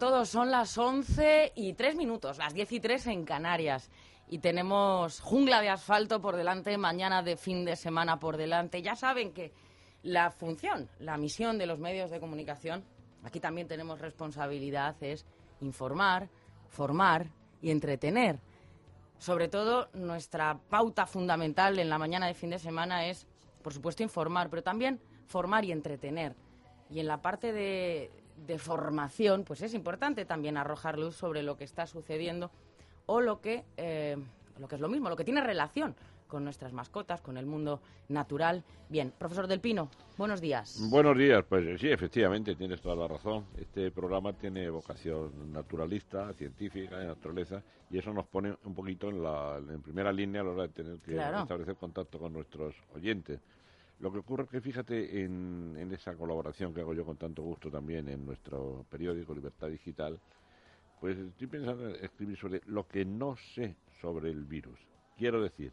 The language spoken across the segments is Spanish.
Todos. Son las 11 y 3 minutos, las 10 y 3 en Canarias. Y tenemos jungla de asfalto por delante, mañana de fin de semana por delante. Ya saben que la función, la misión de los medios de comunicación, aquí también tenemos responsabilidad, es informar, formar y entretener. Sobre todo, nuestra pauta fundamental en la mañana de fin de semana es, por supuesto, informar, pero también formar y entretener. Y en la parte de, de formación, pues es importante también arrojar luz sobre lo que está sucediendo o lo que, eh, lo que es lo mismo, lo que tiene relación con nuestras mascotas, con el mundo natural. Bien, profesor Del Pino, buenos días. Buenos días, pues sí, efectivamente, tienes toda la razón. Este programa tiene vocación naturalista, científica, de naturaleza, y eso nos pone un poquito en, la, en primera línea a la hora de tener que Claro. establecer contacto con nuestros oyentes. Lo que ocurre es que, fíjate, en, esa colaboración que hago yo con tanto gusto también en nuestro periódico Libertad Digital, pues estoy pensando en escribir sobre lo que no sé sobre el virus. Quiero decir,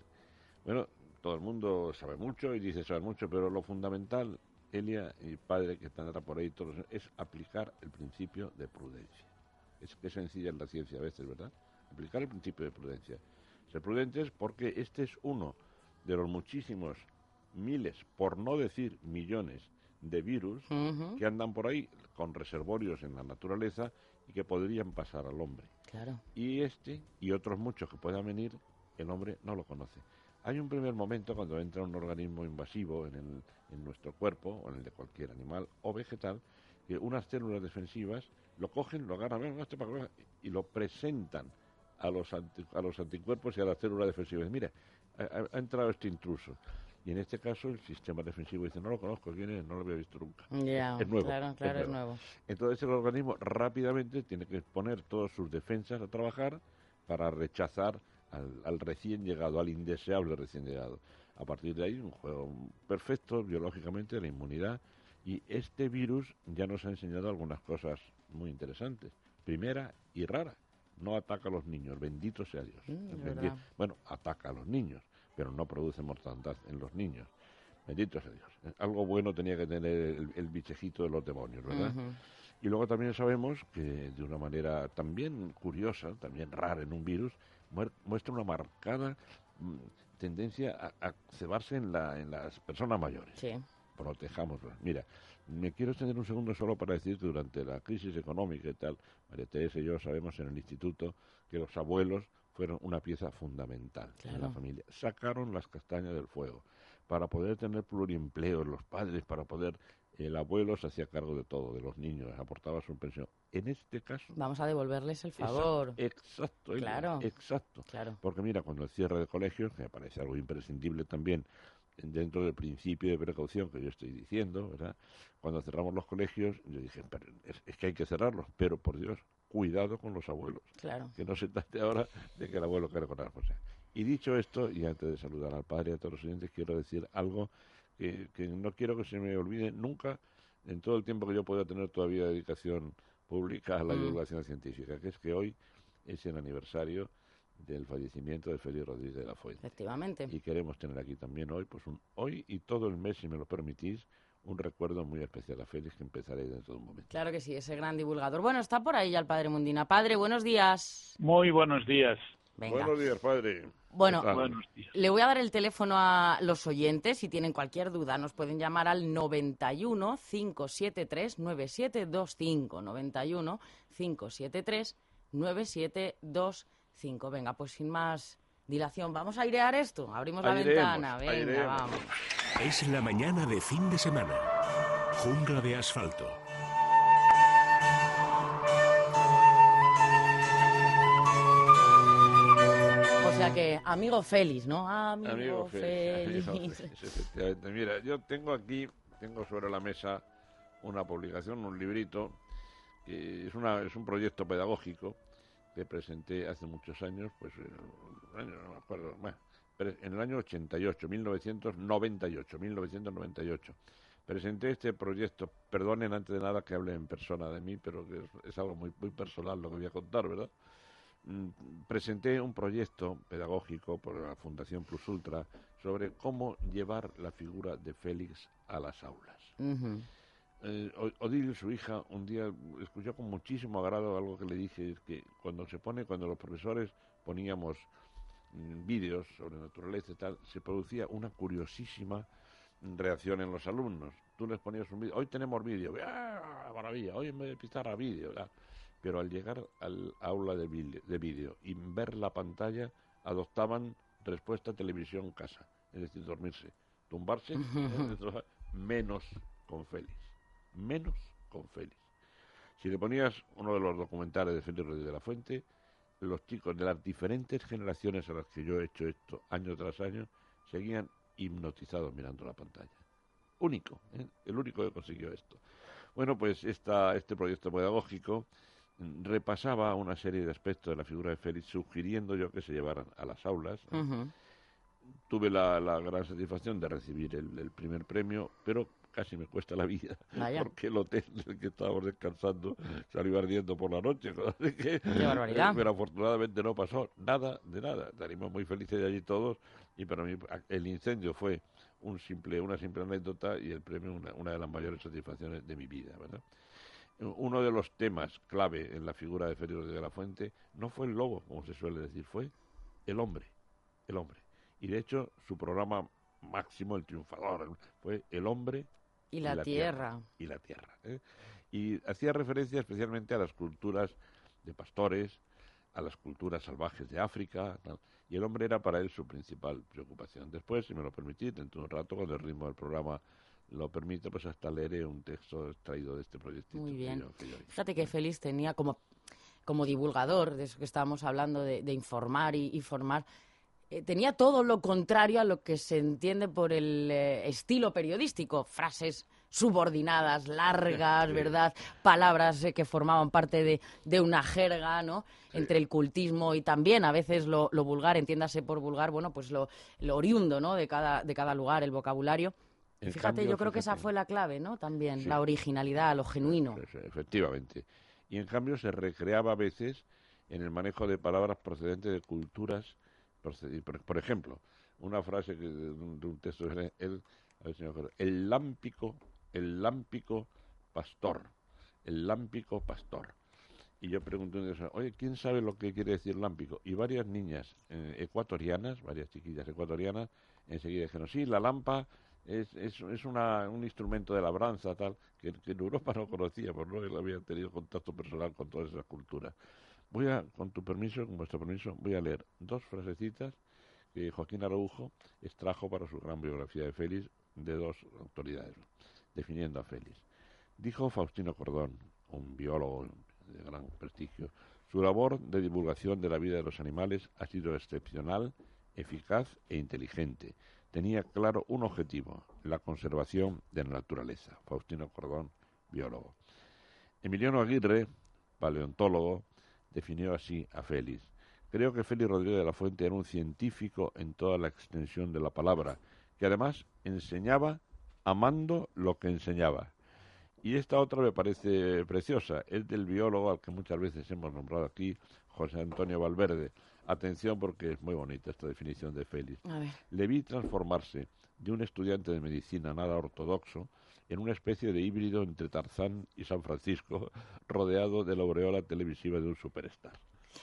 bueno, todo el mundo sabe mucho y dice saber mucho, pero lo fundamental, Elia y padre que están ahora por ahí, todos, es aplicar el principio de prudencia. Es que sencilla en la ciencia a veces, ¿verdad? Aplicar el principio de prudencia. Ser prudentes porque este es uno de los muchísimos miles, por no decir millones, de virus que andan por ahí con reservorios en la naturaleza y que podrían pasar al hombre. Claro. Y este y otros muchos que puedan venir, el hombre no lo conoce. Hay un primer momento cuando entra un organismo invasivo en, el- en nuestro cuerpo, o en el de cualquier animal o vegetal, que unas células defensivas lo cogen, lo agarran, "Ven, este para acá", y lo presentan a los, anti- a los anticuerpos y a las células defensivas. Mira, ha entrado este intruso. Y en este caso el sistema defensivo dice, no lo conozco, ¿quién es? No lo había visto nunca. Ya, Es nuevo, claro, claro, es nuevo. nuevo. Entonces el organismo rápidamente tiene que poner todas sus defensas a trabajar para rechazar al, al recién llegado, al indeseable recién llegado. A partir de ahí, un juego perfecto biológicamente de la inmunidad. Y este virus ya nos ha enseñado algunas cosas muy interesantes. Primera y rara, no ataca a los niños, bendito sea Dios. Mm, Bendi-. Bueno, ataca a los niños, pero no produce mortandad en los niños. Bendito sea Dios. Eh, Algo bueno tenía que tener el, el bichejito de los demonios, ¿verdad? Y luego también sabemos que de una manera también curiosa, también rara en un virus, muestra una marcada mm, tendencia a, a cebarse en, la, en las personas mayores. Sí. Protejámoslas. Mira, me quiero extender un segundo solo para decir que durante la crisis económica y tal, María Teresa y yo sabemos en el instituto que los abuelos fueron una pieza fundamental en la Claro. familia. Sacaron las castañas del fuego para poder tener pluriempleo los padres, para poder el abuelo se hacía cargo de todo, de los niños, aportaba su pensión. En este caso, Vamos a devolverles el favor. exacto, Elia, Claro. exacto. Claro. Porque mira, cuando el cierre de colegios, que me parece algo imprescindible también dentro del principio de precaución que yo estoy diciendo, ¿verdad? Cuando cerramos los colegios, yo dije, "Pero es, es que hay que cerrarlos, pero por Dios, cuidado con los abuelos, Claro. que no se trate ahora de que el abuelo quiera con la responsabilidad. Y dicho esto, y antes de saludar al padre y a todos los oyentes, quiero decir algo que, que no quiero que se me olvide nunca en todo el tiempo que yo pueda tener todavía dedicación pública a la Mm. divulgación científica, que es que hoy es el aniversario del fallecimiento de Félix Rodríguez de la Fuente. Efectivamente. Y queremos tener aquí también hoy, pues un, hoy y todo el mes, si me lo permitís, un recuerdo muy especial a Félix que empezaré dentro de un momento. Claro que sí, ese gran divulgador. Bueno, está por ahí ya el padre Mundina. Padre, buenos días. Muy buenos días. Venga. Buenos días, padre. Bueno. Le voy a dar el teléfono a los oyentes. Si tienen cualquier duda, nos pueden llamar al 91 573 9725. 91 573 9725. Venga, pues sin más dilación. ¿Vamos a airear esto? Abrimos la Airemos, ventana. Venga, airemos. vamos. Es la mañana de fin de semana. Jungla de asfalto. O sea que, amigo Félix, ¿no? Amigo, Amigo Félix, Félix. amigo Félix, efectivamente. Mira, yo tengo aquí, tengo sobre la mesa una publicación, un librito, que es, una, es un proyecto pedagógico que presenté hace muchos años, pues en el año, no me acuerdo, bueno, en el año 88, 1998, 1998. Presenté este proyecto, perdonen antes de nada que hable en persona de mí, pero que es, es algo muy, muy personal lo que voy a contar, ¿verdad? Mm, presenté un proyecto pedagógico por la Fundación Plus Ultra sobre cómo llevar la figura de Félix a las aulas. Ujú. Eh, Odile, su hija, un día escuchó con muchísimo agrado algo que le dije, es que cuando se pone, cuando los profesores poníamos vídeos sobre naturaleza y tal, se producía una curiosísima reacción en los alumnos. Tú les ponías un vídeo, hoy tenemos vídeo, ¡ah, maravilla, hoy en vez de pizarra vídeo, ¿verdad? pero al llegar al aula de vídeo, de vídeo y ver la pantalla, adoptaban respuesta televisión casa, es decir, dormirse, tumbarse, menos con Félix, menos con Félix. Si le ponías uno de los documentales de Félix Rodríguez de la Fuente, los chicos de las diferentes generaciones a las que yo he hecho esto año tras año, seguían hipnotizados mirando la pantalla. Único, ¿eh? el único que consiguió esto. Bueno, pues esta, este proyecto pedagógico mm, repasaba una serie de aspectos de la figura de Félix, sugiriendo yo que se llevaran a las aulas. Tuve la, la gran satisfacción de recibir el, el primer premio, pero casi me cuesta la vida, Vaya. porque el hotel en el que estábamos descansando salió ardiendo por la noche. Qué barbaridad. Pero afortunadamente no pasó nada de nada. Salimos muy felices de allí todos y para mí el incendio fue un simple, una simple anécdota y el premio una, una de las mayores satisfacciones de mi vida. ¿verdad? Uno de los temas clave en la figura de Félix de la Fuente no fue el lobo, como se suele decir, fue el hombre, el hombre. Y de hecho su programa máximo, el triunfador, fue el hombre Y la, tierra. y la tierra. ¿eh? Y hacía referencia especialmente a las culturas de pastores, a las culturas salvajes de África, y el hombre era para él su principal preocupación. Después, si me lo permitís, dentro de un rato, cuando el ritmo del programa lo permite, pues hasta leeré un texto extraído de este proyecto. Muy bien. Fíjate que Félix tenía como, como divulgador, de eso que estábamos hablando, de, de informar y, y formar, eh, tenía todo lo contrario a lo que se entiende por el eh, estilo periodístico. Frases subordinadas, largas. ¿verdad? Palabras eh, que formaban parte de, de una jerga, ¿no? Entre el cultismo y también a veces lo, lo vulgar, entiéndase por vulgar, bueno, pues lo, lo oriundo, ¿no? De cada, de cada lugar, el vocabulario. Fíjate, cambio, yo creo que esa fue la clave, ¿no? También, Sí. la originalidad, lo genuino. Efectivamente. Y en cambio se recreaba a veces en el manejo de palabras procedentes de culturas. Por, ejemplo, una frase que, de, un, texto de él, a el lámpico, el lámpico pastor, el lámpico pastor. Y yo pregunté un oye, ¿quién sabe lo que quiere decir lámpico? Y varias niñas eh, ecuatorianas, varias chiquillas ecuatorianas, enseguida dijeron, sí, la lampa es, es, es una, un instrumento de labranza, tal, que, en Europa no conocía, por no había tenido contacto personal con todas esas culturas. Voy a, con tu permiso, con vuestro permiso, voy a leer dos frasecitas que Joaquín Araujo extrajo para su gran biografía de Félix de dos autoridades, definiendo a Félix. Dijo Faustino Cordón, un biólogo de gran prestigio, su labor de divulgación de la vida de los animales ha sido excepcional, eficaz e inteligente. Tenía claro un objetivo, la conservación de la naturaleza. Faustino Cordón, biólogo. Emiliano Aguirre, paleontólogo, definió así a Félix. Creo que Félix Rodríguez de la Fuente era un científico en toda la extensión de la palabra, que además enseñaba amando lo que enseñaba. Y esta otra me parece preciosa, es del biólogo al que muchas veces hemos nombrado aquí, José Antonio Valverde. Atención porque es muy bonita esta definición de Félix. Le vi transformarse de un estudiante de medicina nada ortodoxo en una especie de híbrido entre Tarzán y San Francisco, rodeado de la aureola televisiva de un superstar.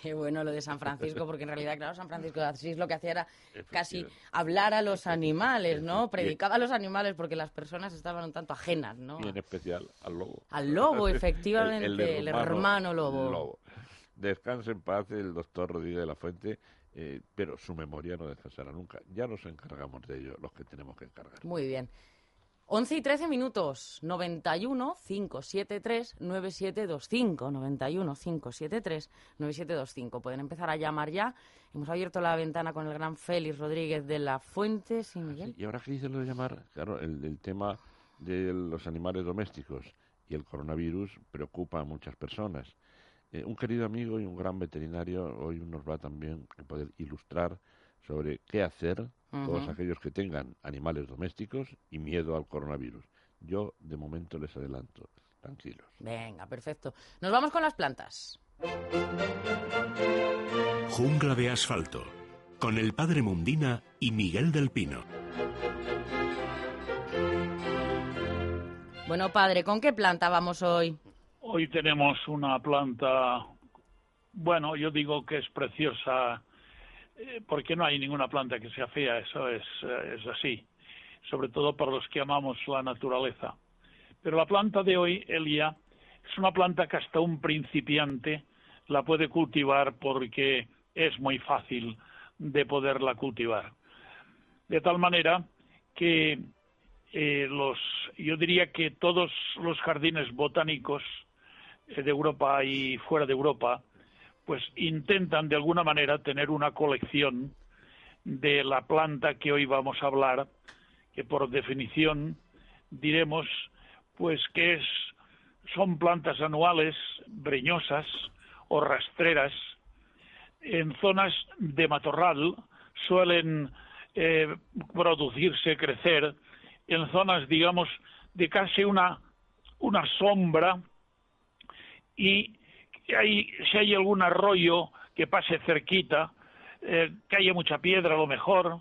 Qué bueno lo de San Francisco, porque en realidad, claro, San Francisco de Asís lo que hacía era casi hablar a los animales, ¿no? Predicaba a los animales porque las personas estaban un tanto ajenas, ¿no? Y en especial al lobo. Al lobo, efectivamente, el hermano lobo. Descanse en paz el doctor Rodríguez de la Fuente, eh, pero su memoria no descansará nunca. Ya nos encargamos de ello, los que tenemos que encargar. Muy bien. 11 y 13 minutos, 91 573 9725, 91 573 9725. Pueden empezar a llamar ya. Hemos abierto la ventana con el gran Félix Rodríguez de la Fuente. ¿sí, Miguel? y ahora que dicen lo de llamar, claro, el, tema de los animales domésticos y el coronavirus preocupa a muchas personas. Eh, un querido amigo y un gran veterinario hoy nos va también a poder ilustrar sobre qué hacer todos aquellos que tengan animales domésticos y miedo al coronavirus. Yo de momento les adelanto, tranquilos. Venga, perfecto. Nos vamos con las plantas. Jungla de asfalto, con el padre Mundina y Miguel del Pino. Bueno, padre, ¿con qué planta vamos hoy? Hoy tenemos una planta, bueno, yo digo que es preciosa porque no hay ninguna planta que sea fea, eso es, eh, es así, sobre todo para los que amamos la naturaleza. Pero la planta de hoy, Elia, es una planta que hasta un principiante la puede cultivar porque es muy fácil de poderla cultivar. De tal manera que eh, los, yo diría que todos los jardines botánicos de Europa y fuera de Europa pues intentan de alguna manera tener una colección de la planta que hoy vamos a hablar, que por definición diremos pues que es son plantas anuales, breñosas o rastreras, en zonas de matorral suelen eh, producirse, crecer, en zonas, digamos, de casi una, una sombra y si hay algún arroyo que pase cerquita, eh, que haya mucha piedra a lo mejor,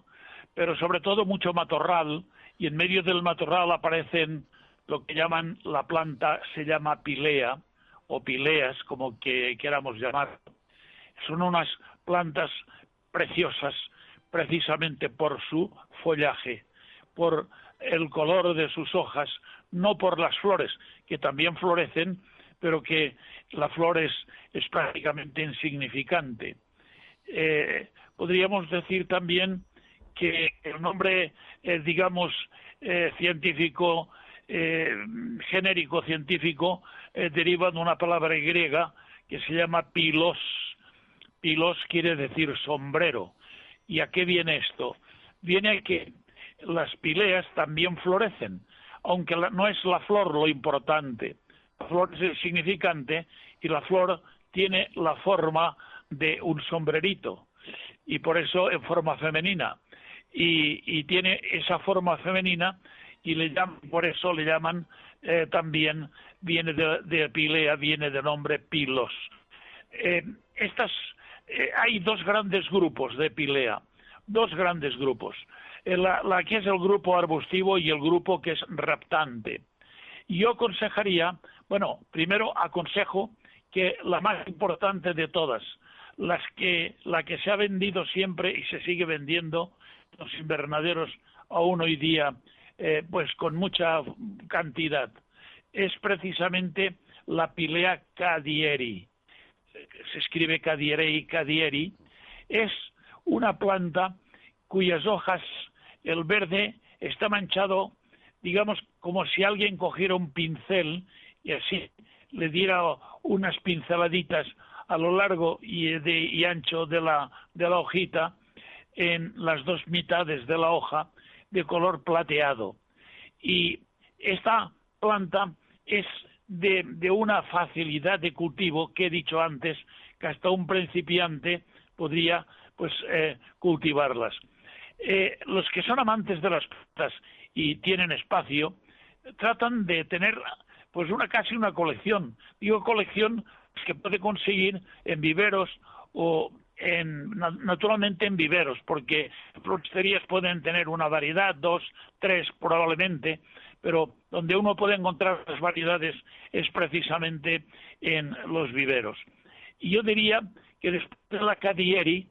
pero sobre todo mucho matorral, y en medio del matorral aparecen lo que llaman la planta, se llama pilea, o pileas, como que queramos llamar. Son unas plantas preciosas precisamente por su follaje, por el color de sus hojas, no por las flores, que también florecen, pero que la flor es, prácticamente insignificante. Eh, podríamos decir también que el nombre, eh, digamos, eh, científico, genérico científico, deriva de una palabra griega que se llama pilos. Pilos quiere decir sombrero. ¿Y a qué viene esto? Viene a que las pileas también florecen, aunque no es la flor lo importante, flor es significante y la flor tiene la forma de un sombrerito. Y por eso en forma femenina. Y, tiene esa forma femenina y le llaman, por eso le llaman eh, también viene de, pilea viene de nombre pilos. Eh, estas eh, hay dos grandes grupos de pilea dos grandes grupos. La, la que es el grupo arbustivo y el grupo que es raptante. Yo aconsejaría bueno, primero aconsejo que la más importante de todas, las que, la que se ha vendido siempre y se sigue vendiendo los invernaderos aún hoy día, eh, pues con mucha cantidad, es precisamente la Pilea cadieri. Se escribe cadieri, cadieri. Es una planta cuyas hojas, el verde, está manchado, digamos, como si alguien cogiera un pincel y así le diera unas pinceladitas a lo largo y, de, y ancho de la, de la hojita en las dos mitades de la hoja de color plateado. Y esta planta es de, de, una facilidad de cultivo que he dicho antes que hasta un principiante podría pues eh, cultivarlas. Eh, los que son amantes de las plantas y tienen espacio tratan de tener pues una casi una colección. Digo colección que puede conseguir en viveros o en, naturalmente en viveros, porque floristerías pueden tener una variedad, dos, tres probablemente, pero donde uno puede encontrar las variedades es precisamente en los viveros. Y yo diría que después de la Cadieri,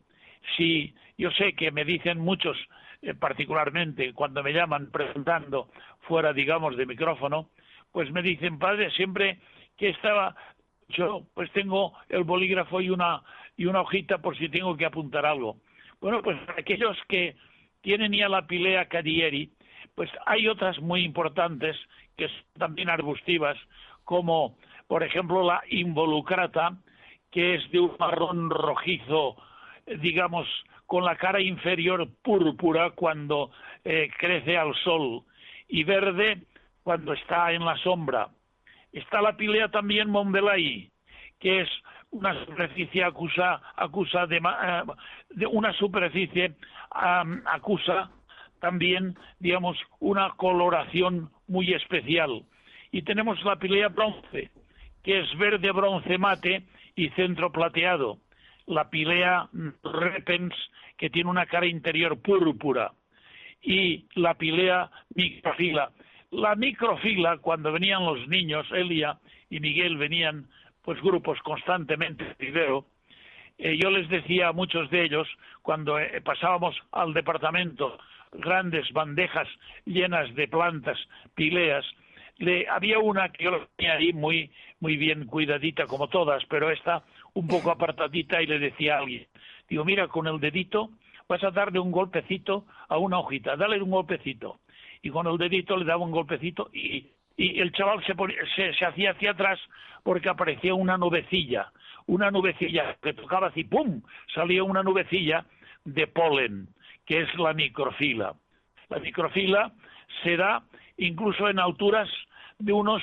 si yo sé que me dicen muchos, eh, particularmente cuando me llaman preguntando fuera, digamos, de micrófono, pues me dicen, padre, siempre que estaba, yo pues tengo el bolígrafo y una, y una hojita por si tengo que apuntar algo. Bueno, pues aquellos que tienen ya la pilea cadieri, pues hay otras muy importantes que son también arbustivas, como por ejemplo la involucrata, que es de un marrón rojizo, digamos, con la cara inferior púrpura cuando eh, crece al sol y verde cuando está en la sombra. Está la pilea también Montbelay, que es una superficie acusa, acusa de, eh, de una superficie acusa también, digamos, una coloración muy especial. Y tenemos la pilea bronce, que es verde bronce mate y centro plateado. La pilea repens, que tiene una cara interior púrpura. Y la pilea microfila. La microfila, cuando venían los niños, Elia y Miguel venían, pues grupos constantemente primero, eh, yo les decía a muchos de ellos, cuando eh, pasábamos al departamento, grandes bandejas llenas de plantas, pileas, le, había una que yo tenía ahí muy, muy bien cuidadita como todas, pero esta un poco apartadita y le decía a alguien, digo, mira, con el dedito vas a darle un golpecito a una hojita, dale un golpecito. Y con el dedito le daba un golpecito y, y el chaval se, se, se hacía hacia atrás porque aparecía una nubecilla una nubecilla que tocaba así, ¡pum! salía una nubecilla de polen, que es la microfila. La microfila se da incluso en alturas de unos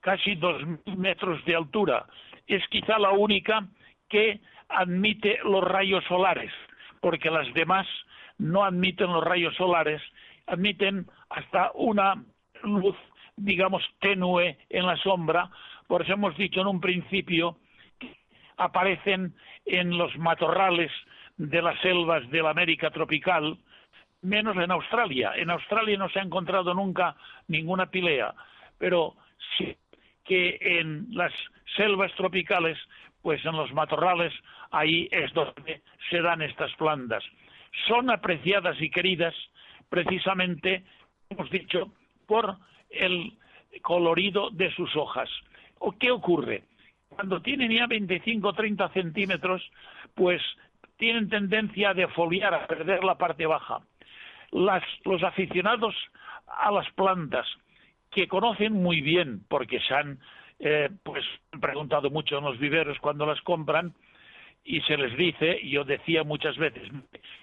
casi dos metros de altura. Es quizá la única que admite los rayos solares, porque las demás no admiten los rayos solares, admiten hasta una luz, digamos, tenue en la sombra. Por eso hemos dicho en un principio aparecen en los matorrales de las selvas de la América tropical, menos en Australia. En Australia no se ha encontrado nunca ninguna pilea, pero sí que en las selvas tropicales, pues en los matorrales, ahí es donde se dan estas plantas. Son apreciadas y queridas precisamente, hemos dicho, por el colorido de sus hojas. ¿O qué ocurre? cuando tienen ya 25 o 30 centímetros, pues tienen tendencia a defoliar, a perder la parte baja. los aficionados a las plantas, que conocen muy bien, porque se han eh, pues, preguntado mucho en los viveros cuando las compran, y se les dice, yo decía muchas veces,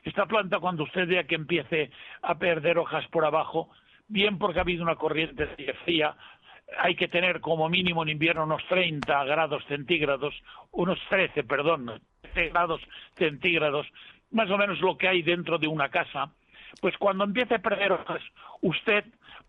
esta planta cuando usted vea que empiece a perder hojas por abajo, bien porque ha habido una corriente fría, hay que tener como mínimo en invierno unos 30 grados centígrados, unos 13, perdón, 13 grados centígrados, más o menos lo que hay dentro de una casa, pues cuando empiece a perder hojas, usted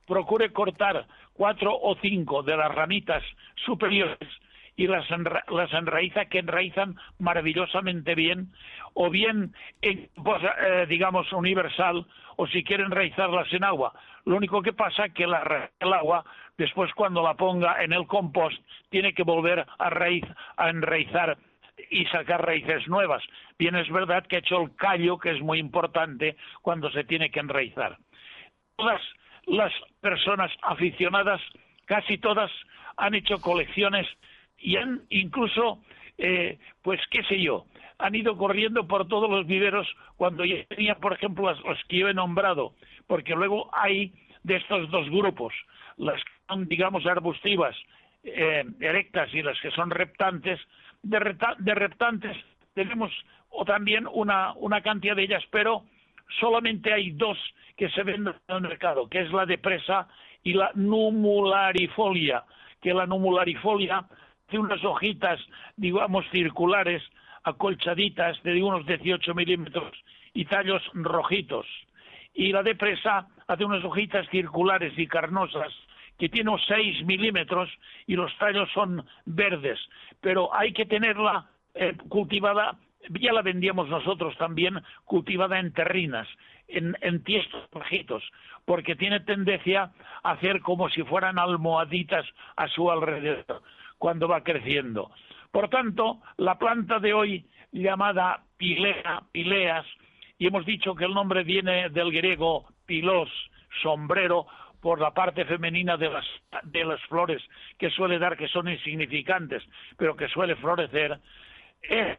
procure cortar cuatro o cinco de las ramitas superiores y las, las enraiza, que enraizan maravillosamente bien, o bien en, pues, eh, digamos, universal, o si quiere enraizarlas en agua. Lo único que pasa es que el agua después cuando la ponga en el compost tiene que volver a, raíz, a enraizar y sacar raíces nuevas. Bien es verdad que ha hecho el callo, que es muy importante cuando se tiene que enraizar. Todas las personas aficionadas, casi todas, han hecho colecciones y han incluso, eh, pues qué sé yo, han ido corriendo por todos los viveros cuando ya tenían, por ejemplo, los que yo he nombrado, porque luego hay de estos dos grupos, las que son, digamos, arbustivas, eh, erectas y las que son reptantes, de, reptantes tenemos o también una, una cantidad de ellas, pero solamente hay dos que se venden en el mercado, que es la de presa y la numularifolia, que la numularifolia tiene unas hojitas, digamos, circulares, acolchaditas de unos 18 milímetros y tallos rojitos. Y la de presa hace unas hojitas circulares y carnosas que tiene 6 milímetros y los tallos son verdes, pero hay que tenerla eh, cultivada, ya la vendíamos nosotros también, cultivada en terrinas, en, en tiestos bajitos, porque tiene tendencia a hacer como si fueran almohaditas a su alrededor cuando va creciendo. Por tanto, la planta de hoy llamada pilea, pileas, y hemos dicho que el nombre viene del griego pilos, sombrero, por la parte femenina de las, de las flores que suele dar, que son insignificantes, pero que suele florecer, es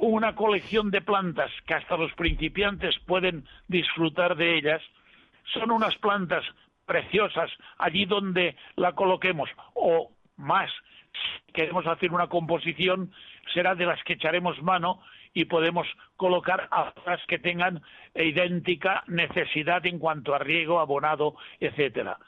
una colección de plantas que hasta los principiantes pueden disfrutar de ellas. Son unas plantas preciosas allí donde la coloquemos o más si queremos hacer una composición será de las que echaremos mano y podemos colocar otras que tengan idéntica necesidad en cuanto a riego, abonado, etcétera.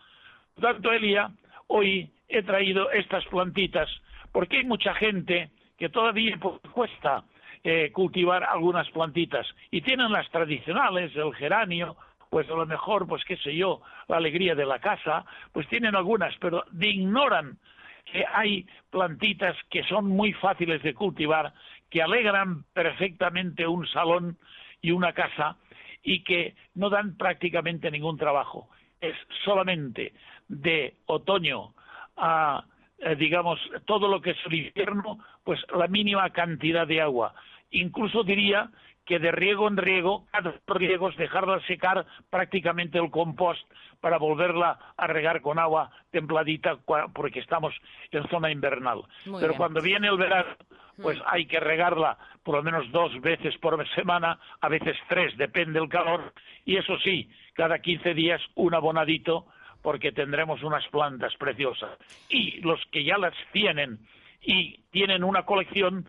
Por tanto, Elia, hoy he traído estas plantitas porque hay mucha gente que todavía pues, cuesta eh, cultivar algunas plantitas y tienen las tradicionales, el geranio, pues a lo mejor, pues qué sé yo, la alegría de la casa, pues tienen algunas, pero ignoran que hay plantitas que son muy fáciles de cultivar, que alegran perfectamente un salón y una casa y que no dan prácticamente ningún trabajo. Es solamente de otoño a, eh, digamos, todo lo que es el invierno, pues la mínima cantidad de agua. Incluso diría que de riego en riego, cada riego es dejarla secar prácticamente el compost para volverla a regar con agua templadita porque estamos en zona invernal. Pero cuando viene el verano, pues mm. hay que regarla por lo menos dos veces por semana, a veces tres, depende del calor, y eso sí, cada 15 días un abonadito porque tendremos unas plantas preciosas. Y los que ya las tienen y tienen una colección,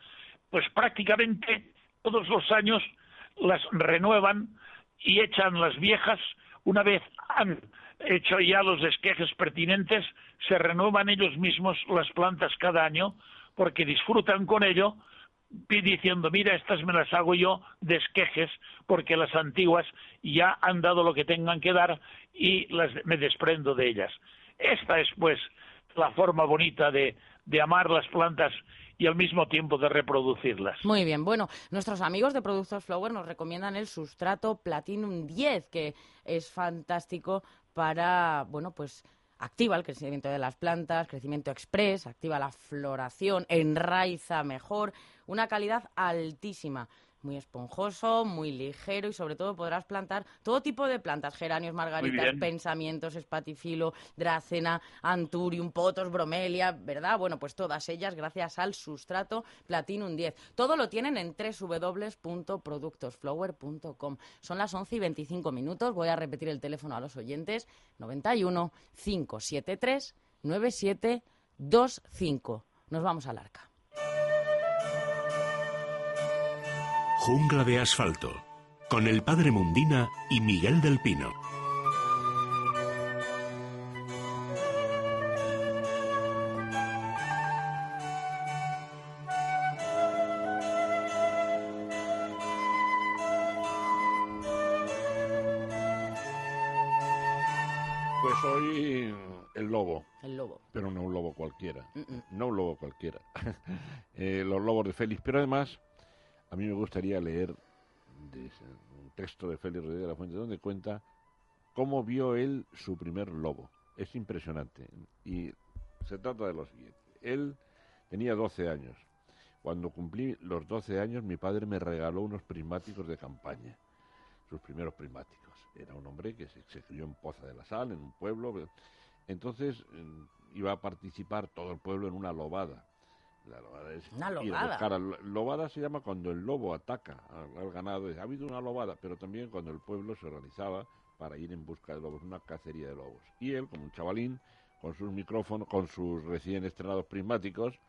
pues prácticamente todos los años las renuevan y echan las viejas, una vez han hecho ya los esquejes pertinentes, se renuevan ellos mismos las plantas cada año porque disfrutan con ello diciendo, mira, estas me las hago yo de esquejes porque las antiguas ya han dado lo que tengan que dar y las, me desprendo de ellas. Esta es, pues, la forma bonita de, de amar las plantas y al mismo tiempo de reproducirlas. Muy bien, bueno, nuestros amigos de Productos Flower nos recomiendan el sustrato Platinum 10, que es fantástico para, bueno, pues activa el crecimiento de las plantas, crecimiento express, activa la floración, enraiza mejor, una calidad altísima muy esponjoso, muy ligero y sobre todo podrás plantar todo tipo de plantas, geranios, margaritas, pensamientos, espatifilo, dracena, anturium, potos, bromelia, ¿verdad? Bueno, pues todas ellas gracias al sustrato Platinum 10. Todo lo tienen en www.productosflower.com. Son las 11 y 25 minutos. Voy a repetir el teléfono a los oyentes. 91 573 9725. Nos vamos al arca. Jungla de asfalto, con el padre Mundina y Miguel del Pino. Pues hoy el lobo. El lobo. Pero no un lobo cualquiera. No un lobo cualquiera. Eh, los lobos de Félix. Pero además a mí me gustaría leer un texto de Félix Rodríguez de la Fuente donde cuenta cómo vio él su primer lobo. Es impresionante. Y se trata de lo siguiente. Él tenía 12 años. Cuando cumplí los 12 años, mi padre me regaló unos prismáticos de campaña, sus primeros prismáticos. Era un hombre que se, crió en Poza de la Sal, en un pueblo. Entonces mm, iba a participar todo el pueblo en una lobada. La lobada es una lobada. Lobada se llama cuando el lobo ataca al, ganado. Ha habido una lobada, pero también cuando el pueblo se organizaba para ir en busca de lobos, una cacería de lobos. Y él, como un chavalín, con sus micrófonos, con sus recién estrenados prismáticos,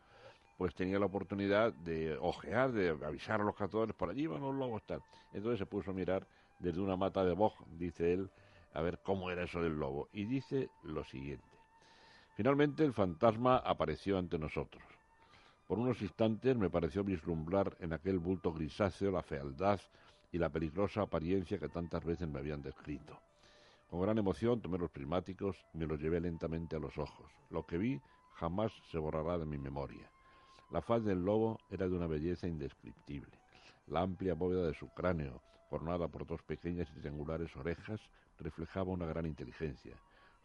pues tenía la oportunidad de ojear, de avisar a los cazadores, por allí van los lobos, tal. Entonces se puso a mirar desde una mata de boj, dice él, a ver cómo era eso del lobo. Y dice lo siguiente. Finalmente el fantasma apareció ante nosotros. Por unos instantes me pareció vislumbrar en aquel bulto grisáceo la fealdad y la peligrosa apariencia que tantas veces me habían descrito. Con gran emoción tomé los prismáticos y me los llevé lentamente a los ojos. Lo que vi jamás se borrará de mi memoria. La faz del lobo era de una belleza indescriptible. La amplia bóveda de su cráneo, formada por dos pequeñas y triangulares orejas, reflejaba una gran inteligencia.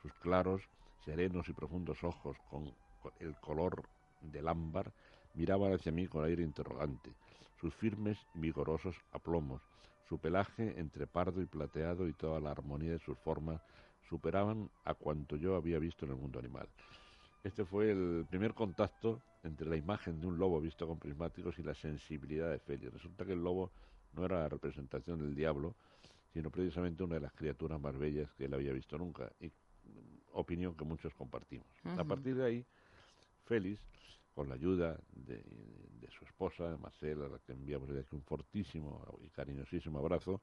Sus claros, serenos y profundos ojos, con el color del ámbar, miraban hacia mí con aire interrogante, sus firmes y vigorosos aplomos, su pelaje entre pardo y plateado y toda la armonía de sus formas superaban a cuanto yo había visto en el mundo animal. Este fue el primer contacto entre la imagen de un lobo visto con prismáticos y la sensibilidad de Félix. Resulta que el lobo no era la representación del diablo, sino precisamente una de las criaturas más bellas que él había visto nunca, y opinión que muchos compartimos. A partir de ahí, Félix, con la ayuda de, su esposa, Marcela, a la que enviamos desde aquí un fortísimo y cariñosísimo abrazo,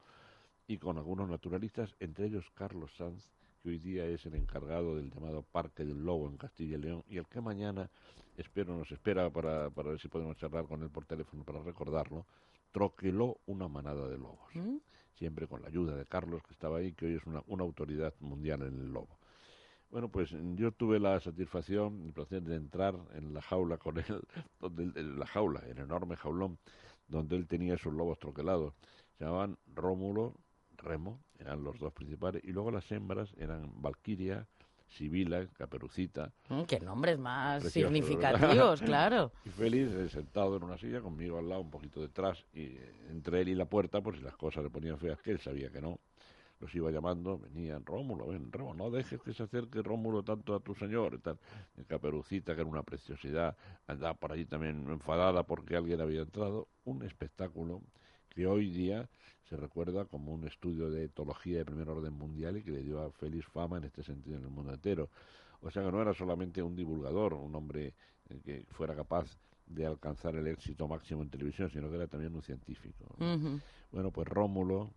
y con algunos naturalistas, entre ellos Carlos Sanz, que hoy día es el encargado del llamado Parque del Lobo en Castilla y León, y el que mañana, espero, nos espera para, para ver si podemos charlar con él por teléfono para recordarlo, troqueló una manada de lobos. ¿Mm? Siempre con la ayuda de Carlos, que estaba ahí, que hoy es una, una autoridad mundial en el lobo. Bueno, pues yo tuve la satisfacción, el placer de entrar en la jaula con él, donde la jaula, el enorme jaulón, donde él tenía sus lobos troquelados. Se llamaban Rómulo, Remo, eran los dos principales, y luego las hembras eran Valquiria, Sibila, Caperucita. Mm, qué nombres más significativos, claro. Y Félix eh, sentado en una silla conmigo al lado, un poquito detrás, y eh, entre él y la puerta, por si las cosas le ponían feas, que él sabía que no los iba llamando, venían, Rómulo, ven, Rómulo, no dejes que se acerque Rómulo tanto a tu señor, y tal. El caperucita, que era una preciosidad, andaba por allí también enfadada porque alguien había entrado. Un espectáculo que hoy día se recuerda como un estudio de etología de primer orden mundial y que le dio a Félix fama en este sentido en el mundo entero. O sea que no era solamente un divulgador, un hombre eh, que fuera capaz de alcanzar el éxito máximo en televisión, sino que era también un científico. Bueno, pues Rómulo,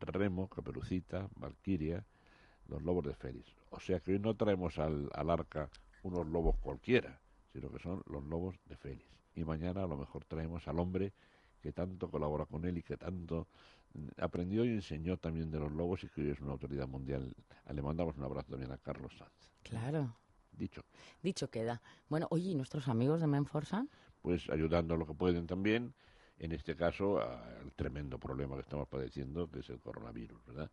Remo, Caperucita, Valquiria, los lobos de Félix. O sea que hoy no traemos al, arca unos lobos cualquiera, sino que son los lobos de Félix. Y mañana a lo mejor traemos al hombre que tanto colabora con él y que tanto mm, aprendió y enseñó también de los lobos y que hoy es una autoridad mundial. Le mandamos un abrazo también a Carlos Sanz. Claro. Dicho. Dicho queda. Bueno, oye, ¿y nuestros amigos de Menforsa? Pues ayudando a lo que pueden también en este caso al tremendo problema que estamos padeciendo, que es el coronavirus, ¿verdad?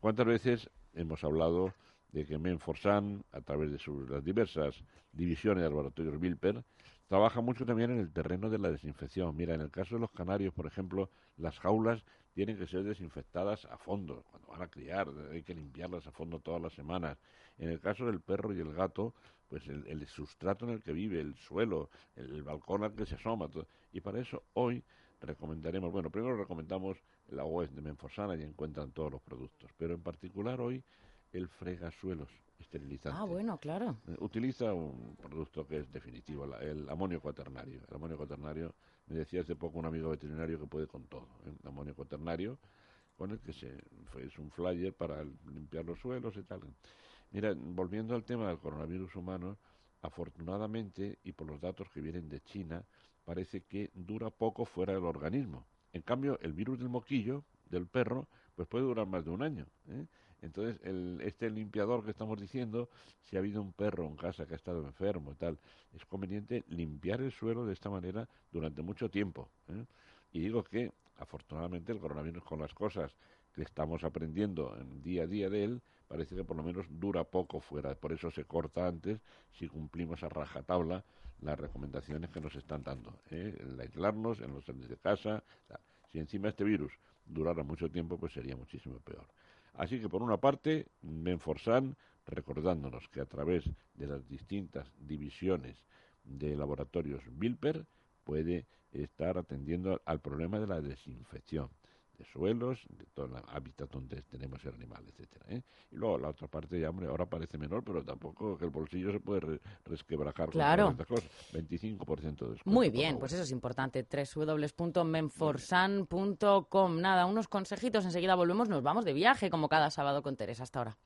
¿Cuántas veces hemos hablado de que Menforsan, a través de sus las diversas divisiones de laboratorios Wilper, trabaja mucho también en el terreno de la desinfección. Mira, en el caso de los canarios, por ejemplo, las jaulas tienen que ser desinfectadas a fondo. Cuando van a criar, hay que limpiarlas a fondo todas las semanas. En el caso del perro y el gato, pues el, sustrato en el que vive, el suelo, el, balcón al que se asoma. Y para eso hoy recomendaremos, bueno, primero recomendamos la web de Menfosana y encuentran todos los productos, pero en particular hoy el fregasuelos esterilizante. Ah, bueno, claro. Utiliza un producto que es definitivo, el amonio cuaternario. El amonio cuaternario, me decía hace poco un amigo veterinario que puede con todo. El ¿eh? amonio cuaternario, con el que se, es un flyer para limpiar los suelos y tal. Mira, volviendo al tema del coronavirus humano, afortunadamente, y por los datos que vienen de China, parece que dura poco fuera del organismo. En cambio, el virus del moquillo, del perro, pues puede durar más de un año. ¿eh? Entonces, el, este limpiador que estamos diciendo, si ha habido un perro en casa que ha estado enfermo y tal, es conveniente limpiar el suelo de esta manera durante mucho tiempo. ¿eh? Y digo que, afortunadamente, el coronavirus con las cosas estamos aprendiendo en día a día de él, parece que por lo menos dura poco fuera. Por eso se corta antes si cumplimos a rajatabla las recomendaciones que nos están dando. ¿eh? El aislarnos en los centros de casa. Si encima este virus durara mucho tiempo, pues sería muchísimo peor. Así que por una parte, Menforsan, recordándonos que a través de las distintas divisiones de laboratorios Bilper puede estar atendiendo al problema de la desinfección de suelos, de todo el hábitat donde tenemos el animal, etcétera. ¿eh? Y luego la otra parte ya, hombre, ahora parece menor, pero tampoco que el bolsillo se puede resquebrajar claro. con cosas. 25% de descuento. Muy bien, pues eso es importante. www.menforsan.com. Nada, unos consejitos, enseguida volvemos, nos vamos de viaje como cada sábado con Teresa hasta ahora.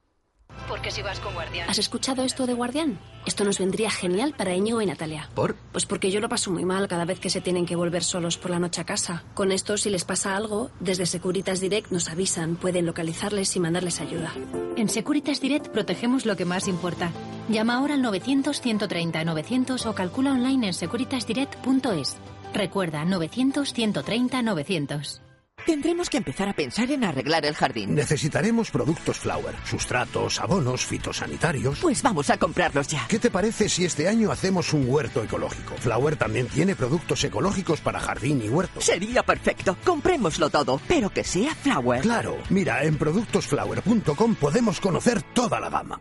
Porque si vas con Guardián. ¿Has escuchado esto de Guardián? Esto nos vendría genial para Íñigo y Natalia. ¿Por? Pues porque yo lo paso muy mal cada vez que se tienen que volver solos por la noche a casa. Con esto, si les pasa algo, desde Securitas Direct nos avisan, pueden localizarles y mandarles ayuda. En Securitas Direct protegemos lo que más importa. Llama ahora al 900-130-900 o calcula online en securitasdirect.es. Recuerda, 900-130-900. Tendremos que empezar a pensar en arreglar el jardín. Necesitaremos productos Flower, sustratos, abonos, fitosanitarios. Pues vamos a comprarlos ya. ¿Qué te parece si este año hacemos un huerto ecológico? Flower también tiene productos ecológicos para jardín y huerto. Sería perfecto. Comprémoslo todo, pero que sea Flower. Claro. Mira, en productosflower.com podemos conocer toda la gama.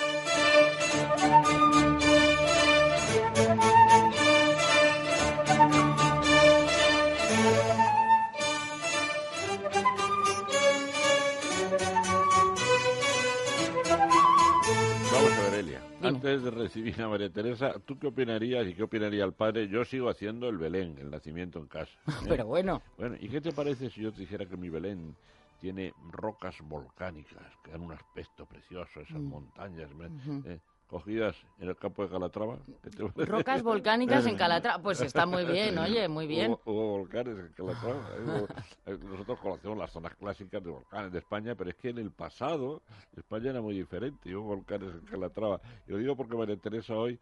Antes de recibir a María Teresa, ¿tú qué opinarías y qué opinaría el padre? Yo sigo haciendo el Belén, el nacimiento en casa. ¿eh? Pero bueno. Bueno, ¿y qué te parece si yo te dijera que mi Belén tiene rocas volcánicas que dan un aspecto precioso, esas Mm. montañas. ¿eh? Cogidas en el campo de Calatrava? Rocas volcánicas en Calatrava. Pues está muy bien, oye, muy bien. Hubo, hubo volcanes en Calatrava. ¿eh? Eh, nosotros conocemos las zonas clásicas de volcanes de España, pero es que en el pasado España era muy diferente hubo volcanes en Calatrava. Y lo digo porque María Teresa hoy,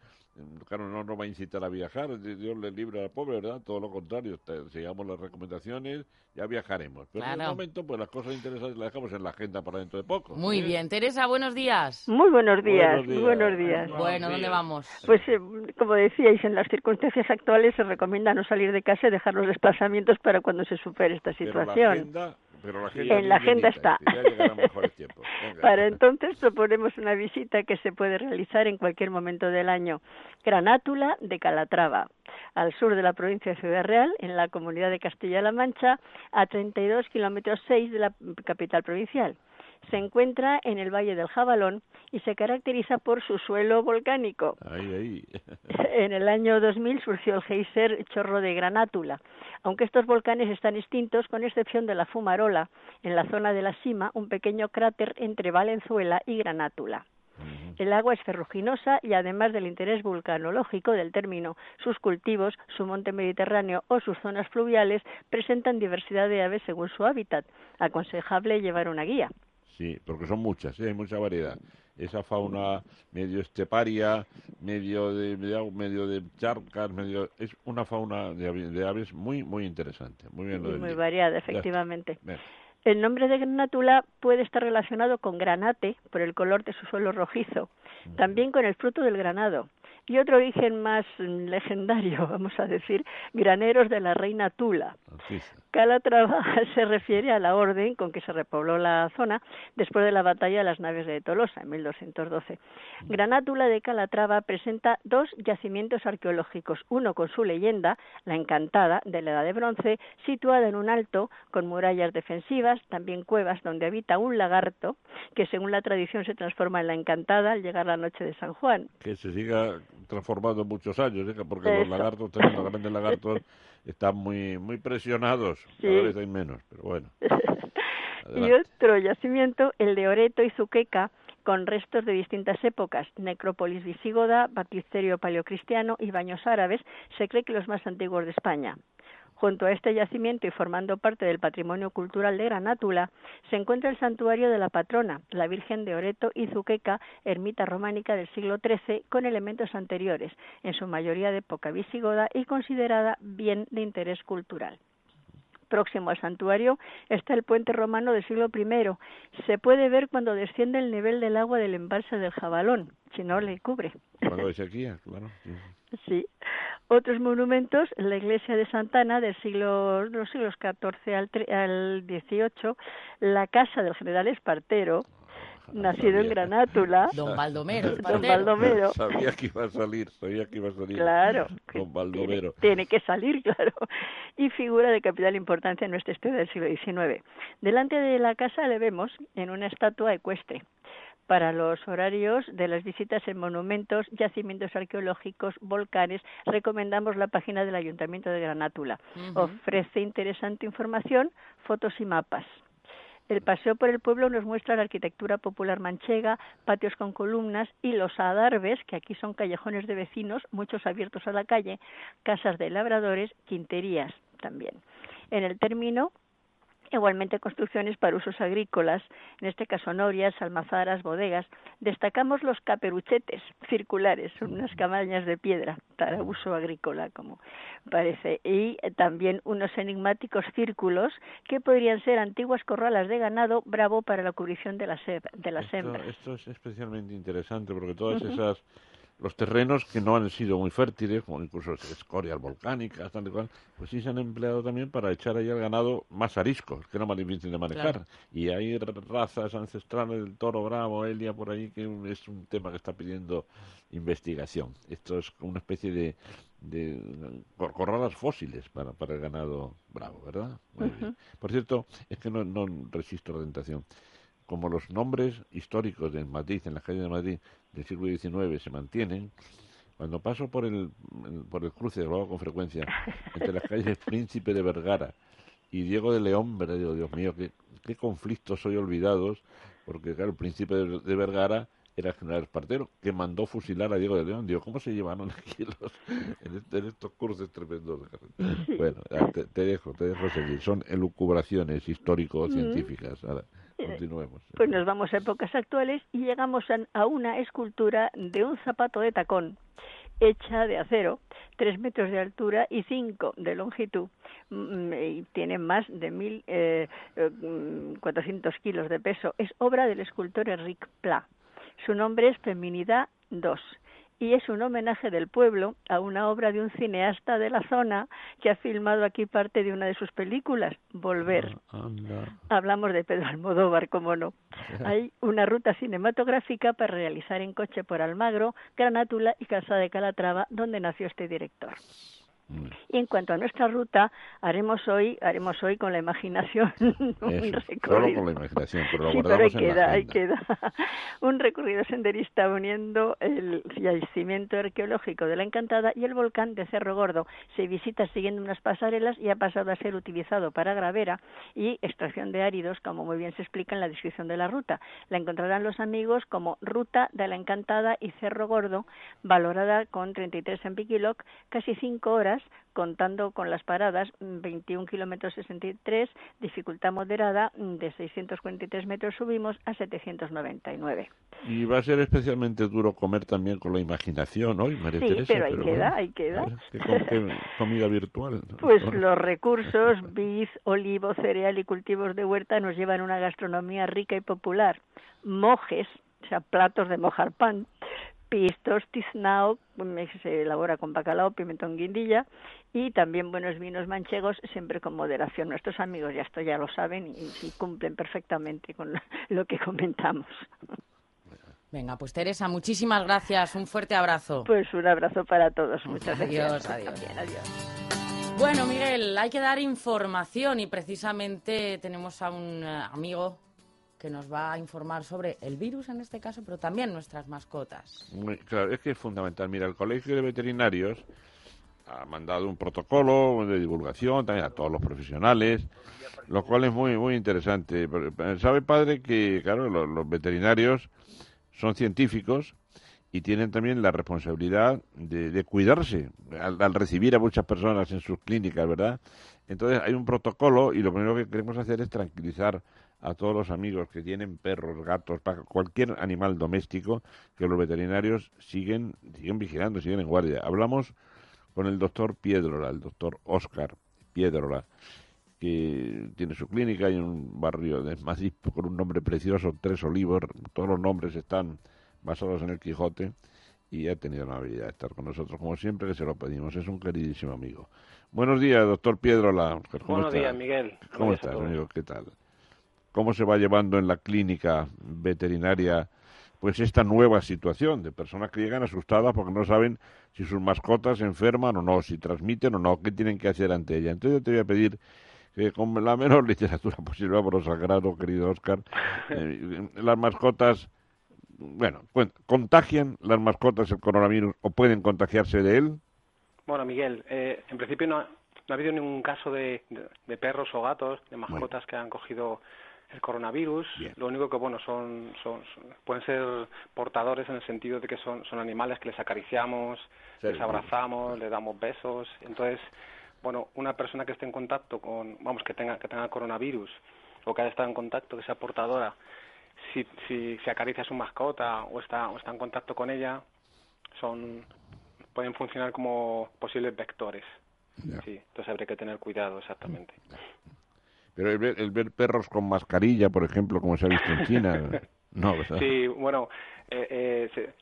claro, no nos va a incitar a viajar, Dios le libre al pobre, ¿verdad? Todo lo contrario, te- sigamos las recomendaciones, ya viajaremos. Pero en el momento, pues las cosas interesantes las dejamos en la agenda para dentro de poco. Muy bien. Teresa, buenos días. Muy buenos días, Buenos días. buenos días. Bueno, ¿dónde vamos? Pues eh, como decíais, en las circunstancias actuales se recomienda no salir de casa y dejar los desplazamientos para cuando se supere esta Pero situación. la agenda, pero la agenda En la agenda está. Para entonces proponemos una visita que se puede realizar en cualquier momento del año. Granátula de Calatrava, al sur de la provincia de Ciudad Real, en la comunidad de Castilla-La Mancha, a 32 kilómetros 6 de la capital provincial. Se encuentra en el Valle del Jabalón y se caracteriza por su suelo volcánico. En el año 2000 surgió el geyser Chorro de Granátula, aunque estos volcanes están extintos con excepción de la Fumarola, en la zona de la cima, un pequeño cráter entre Valenzuela y Granátula. El agua es ferruginosa y además del interés vulcanológico del término, sus cultivos, su monte mediterráneo o sus zonas fluviales presentan diversidad de aves según su hábitat. Aconsejable llevar una guía. Sí, porque son muchas, sí, hay mucha variedad. Esa fauna medio esteparia, medio de medio, medio de charcas, medio es una fauna de, de aves muy muy interesante, muy bien lo muy variada, efectivamente. El nombre de granátula puede estar relacionado con granate, por el color de su suelo rojizo, también con el fruto del granado, y otro origen más legendario, vamos a decir, graneros de la reina Tula. Calatrava se refiere a la orden con que se repobló la zona después de la batalla de las naves de Tolosa en 1212. Granátula de Calatrava presenta dos yacimientos arqueológicos, uno con su leyenda, la Encantada, de la Edad de Bronce, situada en un alto con murallas defensivas, también cuevas donde habita un lagarto que según la tradición se transforma en la Encantada al llegar la noche de San Juan. Que se siga transformando muchos años, ¿eh? porque los lagartos, también lagartos, están muy muy presionados, cada Sí. vez hay menos, pero bueno. y otro yacimiento, el de Oreto y Zuqueca, con restos de distintas épocas, necrópolis visigoda, baptisterio paleocristiano y baños árabes, se cree que los más antiguos de España. Junto a este yacimiento y formando parte del patrimonio cultural de Granátula, se encuentra el santuario de la patrona, la Virgen de Oreto y Zuqueca, ermita románica del siglo XIII con elementos anteriores, en su mayoría de época visigoda y considerada bien de interés cultural. Próximo al santuario está el puente romano del siglo I. Se puede ver cuando desciende el nivel del agua del embalse del Jabalón, si no le cubre. Cuando hay sequía, claro. sí. Otros monumentos, la iglesia de Santana del siglo, los siglos XIV al, al XVIII, la casa del general Espartero, nacido en Granátula. Don Baldomero. Don Baldomero. Sabía que iba a salir, sabía que iba a salir. Claro. Don Baldomero. Tiene que salir, claro. Y figura de capital importancia en nuestra historia del siglo XIX. Delante de la casa le vemos en una estatua ecuestre. para los horarios de las visitas en monumentos, yacimientos arqueológicos, volcanes, recomendamos la página del Ayuntamiento de Granátula. Ofrece interesante información, fotos y mapas. El paseo por el pueblo nos muestra la arquitectura popular manchega, patios con columnas y los adarves, que aquí son callejones de vecinos, muchos abiertos a la calle, casas de labradores, quinterías también. En el término Igualmente construcciones para usos agrícolas, en este caso norias, almazaras, bodegas. Destacamos los caperuchetes circulares, son unas cabañas de piedra para uso agrícola, como parece, y también unos enigmáticos círculos que podrían ser antiguas corralas de ganado bravo para la cubrición de las, de las hembras. Esto es especialmente interesante porque todas esas los terrenos que no han sido muy fértiles, como incluso escorias volcánicas, tal y cual, pues sí se han empleado también para echar ahí al ganado más arisco, que era más difícil de manejar. Y hay razas ancestrales del toro bravo, Elia, por ahí, que es un tema que está pidiendo investigación. Esto es una especie de, de corralas fósiles para, para el ganado bravo, ¿verdad? Por cierto, es que no, no resisto la tentación como los nombres históricos de Madrid, en la calle de Madrid del siglo XIX se mantienen, cuando paso por el, por el cruce, lo hago con frecuencia, entre las calles Príncipe de Vergara y Diego de León, ¿verdad? Digo, Dios mío, qué, qué conflictos hoy olvidados, porque claro, el Príncipe de, Vergara era el general Espartero, que mandó fusilar a Diego de León. Digo, ¿cómo se llevaron aquí los, en, estos cruces tremendos? Bueno, te, dejo, te dejo seguir. Son elucubraciones histórico-científicas. Continuemos. Pues nos vamos a épocas actuales y llegamos a una escultura de un zapato de tacón hecha de acero, tres metros de altura y cinco de longitud, mm, y tiene más de mil eh, mm, cuatrocientos kilos de peso. Es obra del escultor Enrique Pla. Su nombre es Feminidad II y es un homenaje del pueblo a una obra de un cineasta de la zona que ha filmado aquí parte de una de sus películas, Volver. Ah, Hablamos de Pedro Almodóvar, como no. Hay una ruta cinematográfica para realizar en coche por Almagro, Granátula y Casa de Calatrava, donde nació este director. Y en cuanto a nuestra ruta, haremos hoy, haremos hoy con la imaginación un recorrido. con la imaginación, pero ahí queda, un recorrido senderista uniendo el yacimiento arqueológico de la Encantada y el volcán de Cerro Gordo. Se visita siguiendo unas pasarelas y ha pasado a ser utilizado para gravera y extracción de áridos, como muy bien se explica en la descripción de la ruta. La encontrarán los amigos como Ruta de la Encantada y Cerro Gordo, valorada con 33 en Piquiloc, casi 5 horas contando con las paradas 21 kilómetros 63, dificultad moderada de 643 metros subimos a 799. Y va a ser especialmente duro comer también con la imaginación hoy, María sí, pero ahí queda, ahí queda. comida virtual. Pues los recursos, vid, olivo, cereal y cultivos de huerta nos llevan a una gastronomía rica y popular. Mojes, o sea, platos de mojar pan, pistos, tiznao, se elabora con bacalao, pimentón guindilla y también buenos vinos manchegos, siempre con moderación. Nuestros amigos ya esto ya lo saben y, cumplen perfectamente con lo que comentamos. Venga, pues Teresa, muchísimas gracias. Un fuerte abrazo. Pues un abrazo para todos. Muchas gracias. Adiós, adiós. Bueno, Miguel, hay que dar información y precisamente tenemos a un eh, amigo que nos va a informar sobre el virus en este caso, pero también nuestras mascotas. claro, es que es fundamental. Mira, el Colegio de Veterinarios ha mandado un protocolo de divulgación también a todos los profesionales, lo cual es muy muy interesante. Sabe, padre, que claro, los, veterinarios son científicos y tienen también la responsabilidad de, cuidarse al, al, recibir a muchas personas en sus clínicas, ¿verdad? Entonces hay un protocolo y lo primero que queremos hacer es tranquilizar a todos los amigos que tienen perros, gatos, cualquier animal doméstico, que los veterinarios siguen, siguen vigilando, siguen en guardia. Hablamos con el doctor Piedrola, el doctor Oscar Piedrola, que tiene su clínica en un barrio de Madrid con un nombre precioso, Tres Olivos, todos los nombres están basados en el Quijote y ha tenido la habilidad de estar con nosotros como siempre que se lo pedimos, es un queridísimo amigo. Buenos días, doctor Piedrola. Buenos días, Miguel. ¿Cómo estás, amigo? ¿Qué tal? Cómo se va llevando en la clínica veterinaria pues esta nueva situación de personas que llegan asustadas porque no saben si sus mascotas se enferman o no, si transmiten o no, qué tienen que hacer ante ella. Entonces yo te voy a pedir que con la menor literatura posible, por lo sagrado, querido Oscar, eh, las mascotas bueno, ¿contagian las mascotas el coronavirus o pueden contagiarse de él? Bueno, Miguel, eh, en principio no, no ha habido ningún caso de, de, perros o gatos, de mascotas que han cogido el coronavirus. Lo único que, bueno, son, son, pueden ser portadores en el sentido de que son, son animales que les acariciamos, les abrazamos, les damos besos. Entonces, bueno, una persona que esté en contacto con, vamos, que tenga, que tenga coronavirus o que haya estado en contacto, que sea portadora, si, si se acaricia a su mascota o está, o está en contacto con ella, son pueden funcionar como posibles vectores. Sí, entonces habría que tener cuidado exactamente. Pero el ver, el ver, perros con mascarilla, por ejemplo, como se ha visto en China, no, Sí, bueno, eh, eh, se,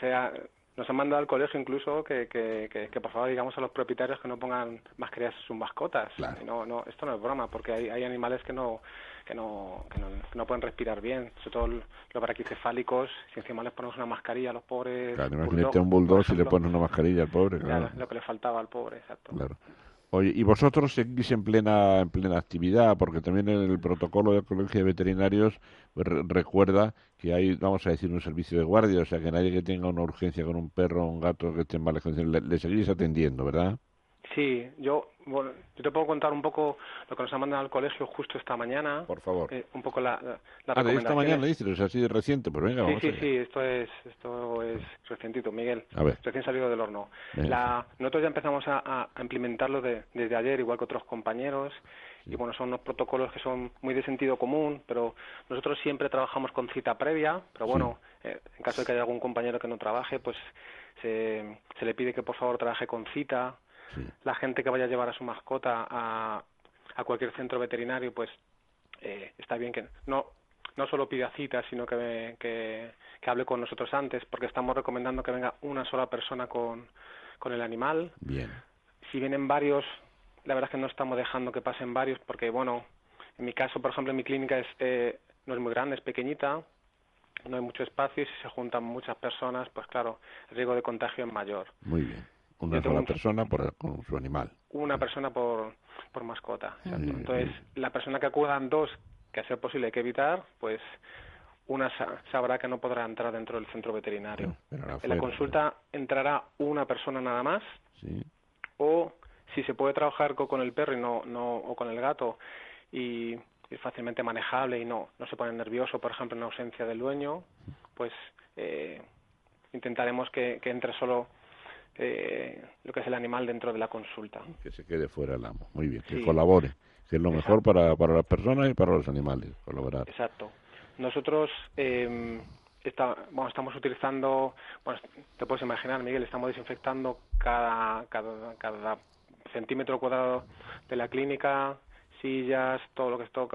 se, ha, nos han mandado al colegio incluso que, que, que, por favor digamos a los propietarios que no pongan mascarillas a sus mascotas. No, no, esto no es broma, porque hay, hay animales que no, que no, que no, no pueden respirar bien, sobre todo los braquicefálicos, si encima les ponemos una mascarilla a los pobres. Claro, imagínate un bulldog si le pones una mascarilla al pobre. Claro, lo que le faltaba al pobre, exacto. Claro. Oye, y vosotros seguís en plena en plena actividad, porque también en el protocolo del Colegio de Veterinarios pues, recuerda que hay, vamos a decir, un servicio de guardia, o sea, que nadie que tenga una urgencia con un perro o un gato que esté en malas condiciones, le seguís atendiendo, ¿verdad? Sí, yo, bueno, yo te puedo contar un poco lo que nos ha mandado al colegio justo esta mañana. Por favor. Eh, un poco la, la, ah, de esta mañana dices, es así de reciente, pero venga, sí, vamos Sí, sí, esto es, esto es recientito, Miguel. A ver. Recién salido del horno. La, nosotros ya empezamos a, a implementarlo de, desde ayer, igual que otros compañeros. Y bueno, son unos protocolos que son muy de sentido común, pero nosotros siempre trabajamos con cita previa, pero bueno, eh, en caso de que haya algún compañero que no trabaje, pues se, se le pide que por favor trabaje con cita la gente que vaya a llevar a su mascota a, a cualquier centro veterinario, pues eh, está bien que no no solo pida cita, sino que, que, que, hable con nosotros antes, porque estamos recomendando que venga una sola persona con, con el animal. Bien. Si vienen varios, la verdad es que no estamos dejando que pasen varios, porque, bueno, en mi caso, por ejemplo, en mi clínica es, eh, no es muy grande, es pequeñita, no hay mucho espacio y si se juntan muchas personas, pues claro, el riesgo de contagio es mayor. Muy bien. Una sola persona por, con su animal. Una persona por, por mascota. Entonces, la persona que acudan dos, que a ser posible hay que evitar, pues una sabrá que no podrá entrar dentro del centro veterinario. en la consulta entrará una persona nada más. Sí. O si se puede trabajar con, el perro y no, no, o con el gato y es fácilmente manejable y no, no se pone nervioso, por ejemplo, en ausencia del dueño, pues eh, intentaremos que, que entre solo eh, lo que es el animal dentro de la consulta. Que se quede fuera el amo, muy bien, que colabore, que es lo mejor para, para las personas y para los animales, colaborar. Exacto. Nosotros eh, está, bueno, estamos utilizando, bueno, te puedes imaginar, Miguel, estamos desinfectando cada, cada, cada centímetro cuadrado de la clínica, sillas, todo lo que es todo,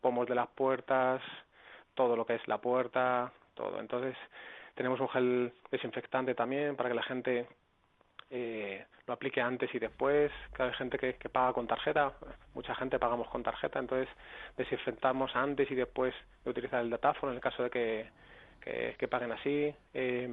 pomos de las puertas, todo lo que es la puerta, todo. Entonces, tenemos un gel desinfectante también para que la gente eh, lo aplique antes y después, que hay gente que, que, paga con tarjeta, mucha gente pagamos con tarjeta, entonces desinfectamos antes y después de utilizar el datáfono en el caso de que, que, paguen así. Eh,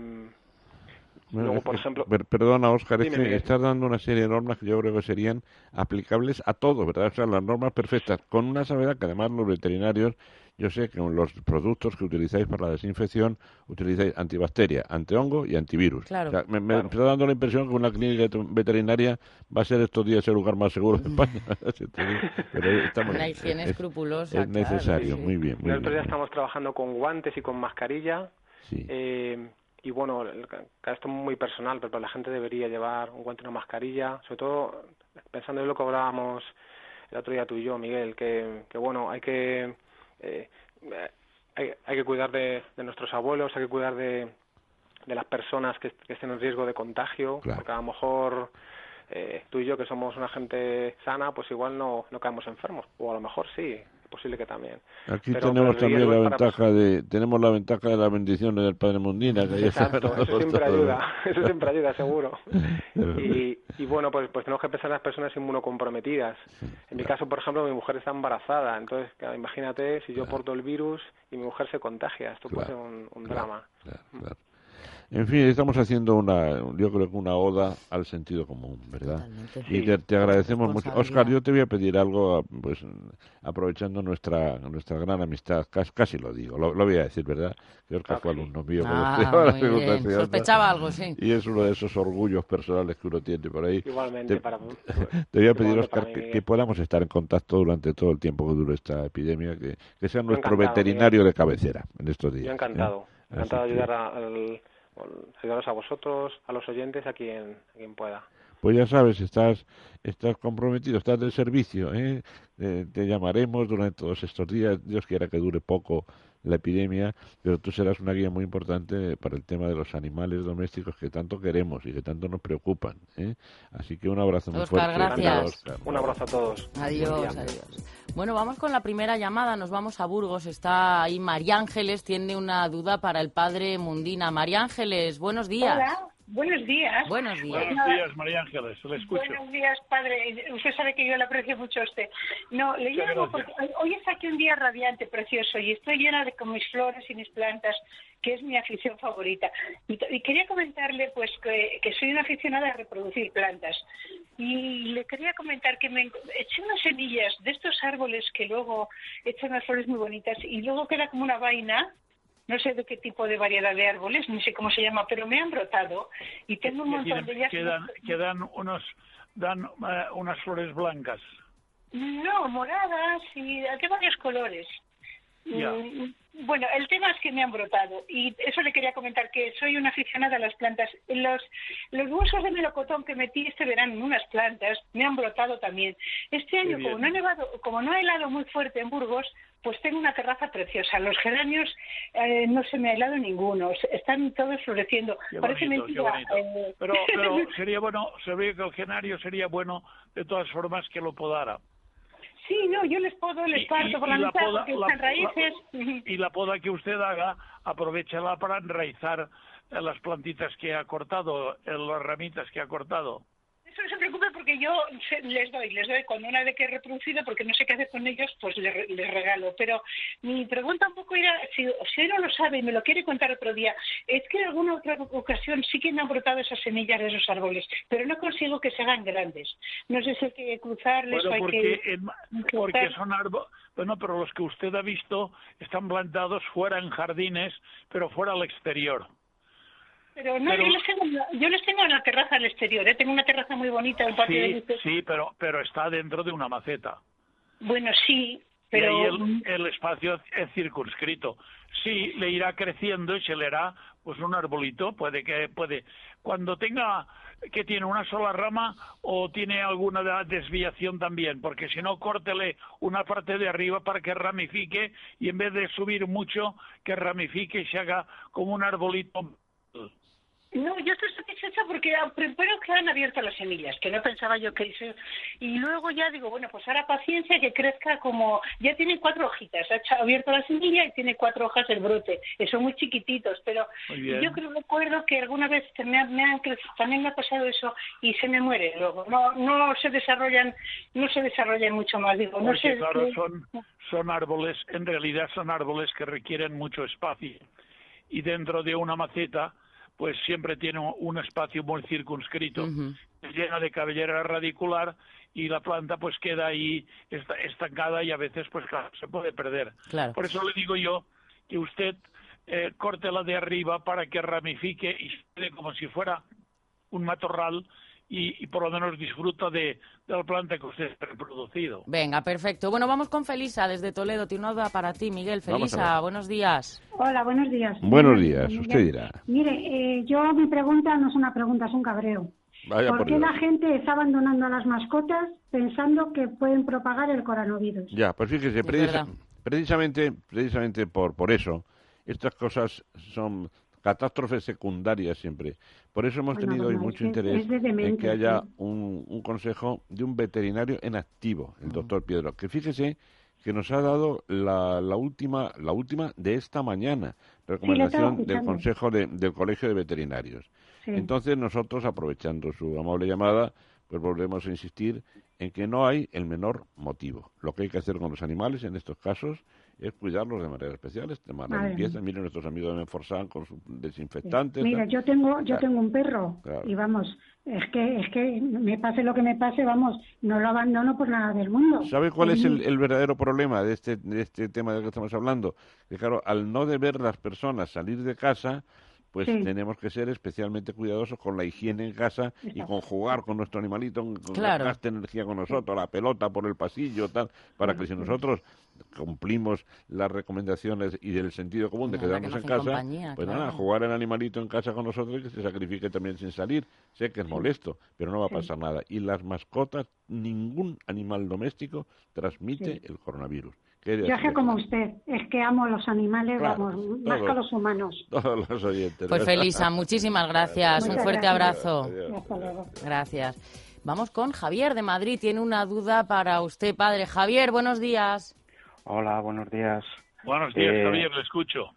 luego, por ejemplo, perdona, Oscar, es que estás dando una serie de normas que yo creo que serían aplicables a todo, ¿verdad? O sea, las normas perfectas, con una sabiduría que además los veterinarios yo sé que los productos que utilizáis para la desinfección utilizáis antibacteria, antihongo y antivirus. Claro. me, está dando la impresión que una clínica veterinaria va a ser estos días el lugar más seguro de España. Pero una higiene escrupulosa. Es necesario, muy bien. Muy Nosotros ya estamos trabajando con guantes y con mascarilla. Eh, y bueno, esto es muy personal, pero la gente debería llevar un guante y una mascarilla, sobre todo pensando en lo que hablábamos el otro día tú y yo, Miguel, que, que bueno, hay que eh, hay, hay, que cuidar de, de, nuestros abuelos, hay que cuidar de, de las personas que, que, estén en riesgo de contagio, porque a lo mejor eh, tú y yo, que somos una gente sana, pues igual no, no caemos enfermos, o a lo mejor sí, posible que también. Aquí tenemos también la ventaja de tenemos la ventaja de las bendiciones del Padre Mundina, que Exacto, eso siempre ayuda, eso siempre ayuda, seguro. y, y bueno, pues pues tenemos que pensar en las personas inmunocomprometidas. en mi caso, por ejemplo, mi mujer está embarazada, entonces imagínate si yo porto el virus y mi mujer se contagia, esto puede ser un, drama. En fin, estamos haciendo una, yo creo que una oda al sentido común, ¿verdad? Y te, te agradecemos mucho. Oscar, yo te voy a pedir algo, pues aprovechando nuestra nuestra gran amistad, casi, casi lo digo, lo, lo voy a decir, ¿verdad? Que Oscar fue alumno mío. Ah, muy bien. Sospechaba algo, sí. Y es uno de esos orgullos personales que uno tiene por ahí. Igualmente Te- para- te voy a pedir, Oscar, que, podamos estar en contacto durante todo el tiempo que dure esta epidemia, que, que sea nuestro veterinario de cabecera en estos días. Yo encantado, ¿eh? encantado de ayudar al- ayudaros a vosotros, a los oyentes, a quien, a quien pueda. Pues ya sabes, estás, estás comprometido, estás de servicio, ¿eh? Eh, te llamaremos durante todos estos días, Dios quiera que dure poco la epidemia, pero tú serás una guía muy importante para el tema de los animales domésticos que tanto queremos y que tanto nos preocupan. ¿eh? Así que un abrazo muy fuerte. gracias. Oscar. Un abrazo a todos. Adiós, adiós. Bueno, vamos con la primera llamada. Nos vamos a Burgos. Está ahí María Ángeles. Tiene una duda para el padre Mundina. María Ángeles, buenos días. Hola, buenos días. Buenos días. Buenos días, María Ángeles, le escucho. Buenos días, padre. Usted sabe que yo le aprecio mucho a usted. No, le llamo porque hoy es aquí un día radiante, precioso, y estoy llena de con mis flores y mis plantas, que es mi afición favorita. Y, y quería comentarle, pues, que, que soy una aficionada a reproducir plantas. Y le quería comentar que me eché unas semillas de estos árboles que luego echan unas flores muy bonitas y luego queda como una vaina no sé de qué tipo de variedad de árboles, ni sé cómo se llama, pero me han brotado y tengo un montón de ellas. que dan, que dan unos, dan eh, unas flores blancas. No, moradas y de varios colores. Ya. Bueno, el tema es que me han brotado y eso le quería comentar que soy una aficionada a las plantas. Los, los huesos de melocotón que metí este verano en unas plantas me han brotado también. Este año, como no ha nevado, como no ha helado muy fuerte en Burgos, pues tengo una terraza preciosa. Los geranios eh, no se me ha helado ninguno, están todos floreciendo. Qué Parece bonito, mentira. eh, Pero, pero sería bueno, sabría que el genario sería bueno de todas formas que lo podara. Sí, no, yo les puedo, les parto y- por la mitad poda- porque la- están raíces. Y la poda que usted haga, aprovechala para enraizar las plantitas que ha cortado, las ramitas que ha cortado. Eso no se preocupe porque yo les doy, les doy cuando una vez que he reproducido, porque no sé qué hacer con ellos, pues les, re- les regalo. Pero mi pregunta un poco era, si, si no lo sabe y me lo quiere contar otro día, es que en alguna otra ocasión sí que me han brotado esas semillas de esos árboles, pero no consigo que se hagan grandes. No sé si hay que cruzarles Bueno, o hay porque, que... porque son árboles, bueno, pero los que usted ha visto están plantados fuera en jardines, pero fuera al exterior. Pero no, pero- yo, los tengo, yo los tengo en la terraza al exterior, ¿eh? tengo una terraza muy bonita en patio Sí, de sí, pero, pero está dentro de una maceta. Bueno, sí, pero... Y ahí el, el espacio es circunscrito. Sí, le irá creciendo y se le hará pues un arbolito, puede que puede cuando tenga que tiene una sola rama o tiene alguna desviación también, porque si no córtele una parte de arriba para que ramifique y en vez de subir mucho que ramifique y se haga como un arbolito. No, yo estoy satisfecha porque primero que han abierto las semillas, que no pensaba yo que hice. Y luego ya digo, bueno, pues ahora paciencia que crezca como. Ya tiene cuatro hojitas, ha hecho- abierto la semilla y tiene cuatro hojas el brote. Eh, Son muy chiquititos, pero Muy yo creo recuerdo que alguna vez me, ha- me han cre- también me ha pasado eso y se me muere luego. No, no se desarrollan, no se desarrollan mucho más. Digo, no claro, son, son árboles, en realidad son árboles que requieren mucho espacio. Y dentro de una maceta, pues siempre tiene un- espacio muy circunscrito, llena de cabellera radicular y la planta pues queda ahí esta- estancada y a veces pues claro, se puede perder. Claro. Por eso le digo yo que usted eh, córtela de arriba para que ramifique y quede como si fuera un matorral y, y por lo menos disfruta de, de la planta que usted ha reproducido. Venga, perfecto. Bueno, vamos con Felisa desde Toledo. Tiene una duda para ti, Miguel. Felisa, buenos días. Hola, buenos días. Buenos días, Miguel. usted dirá. Mire, eh, yo mi pregunta no es una pregunta, es un cabreo. Vaya ¿Por por qué Dios. la gente está abandonando a las mascotas pensando que pueden propagar el coronavirus? Ya, pues fíjese, Es precisa- verdad. precisamente, precisamente por, por eso, estas cosas son catástrofes secundarias siempre. Por eso hemos Bueno, tenido hoy mucho interés en que haya un, un consejo de un veterinario en activo, el doctor Piedro, que fíjese que nos ha dado la, la última la última de esta mañana, recomendación del. Consejo de- del Colegio de Veterinarios. Sí. Entonces nosotros, aprovechando su amable llamada, pues volvemos a insistir en que no hay el menor motivo. Lo que hay que hacer con los animales en estos casos es cuidarlos de manera especial, limpieza. mía. Miren nuestros amigos de Menforsan con sus desinfectantes. Mira, yo tengo, yo Claro. tengo un perro Claro. y vamos, es que, es que me pase lo que me pase, vamos, no lo abandono por nada del mundo. ¿Sabe cuál es el, el verdadero problema de este, de este tema del que estamos hablando? Que claro, al no deber las personas salir de casa, pues Sí. tenemos que ser especialmente cuidadosos con la higiene en casa y con jugar con nuestro animalito, con Claro. que gaste energía con nosotros, la pelota por el pasillo, tal, para que si nosotros cumplimos las recomendaciones y del sentido común de quedarnos no en casa, compañía, pues claro. nada, jugar el animalito en casa con nosotros y que se sacrifique también sin salir. Sé que es molesto, pero no va a Sí. pasar nada. Y las mascotas, ningún animal doméstico transmite Sí. el coronavirus. Yo como usted, es que amo a los animales, Claro, vamos, más todos. que a los humanos. Todos los oyentes. Pues. Felisa, muchísimas gracias. Un Muchas fuerte gracias. abrazo. Adiós. Hasta luego. Gracias. Vamos con Javier de Madrid. Tiene una duda para usted, padre. Javier, buenos días. Hola, buenos días. Buenos días, Eh, Javier, le escucho.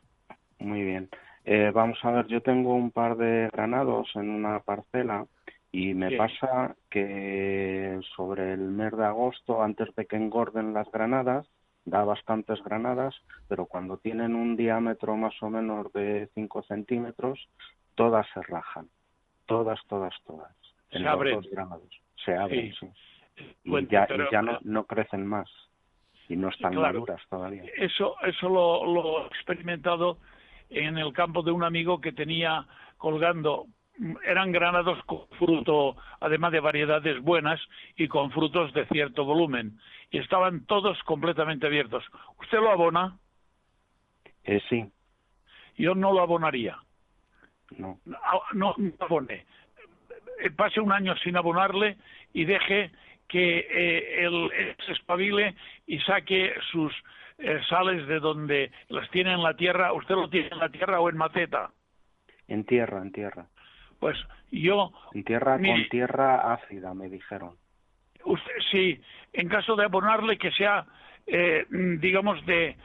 Muy bien. Eh, vamos a ver, yo tengo un par de granados en una parcela y me Sí. pasa que sobre el mes de agosto, antes de que engorden las granadas, da bastantes granadas, pero cuando tienen un diámetro más o menos de 5 centímetros, todas se rajan. Todas, todas, todas. Se los abren. dos granados. Se abren, Sí. sí. Y Bueno, ya, y ya no, no crecen más. Y no están claro. maduras todavía. Eso, eso lo, lo he experimentado en el campo de un amigo que tenía colgando, eran granados con fruto, además de variedades buenas y con frutos de cierto volumen. Y estaban todos completamente abiertos. ¿Usted lo abona? Eh, sí, Yo no lo abonaría. no. No, no, no abone. Eh, Pase un año sin abonarle y deje que eh, él, él se espabile y saque sus eh, sales de donde las tiene en la tierra. ¿Usted lo tiene en la tierra o en maceta? En tierra, en tierra. Pues yo, En tierra Mire. con tierra ácida, me dijeron. usted, sí, en caso de abonarle que sea, eh, digamos, de,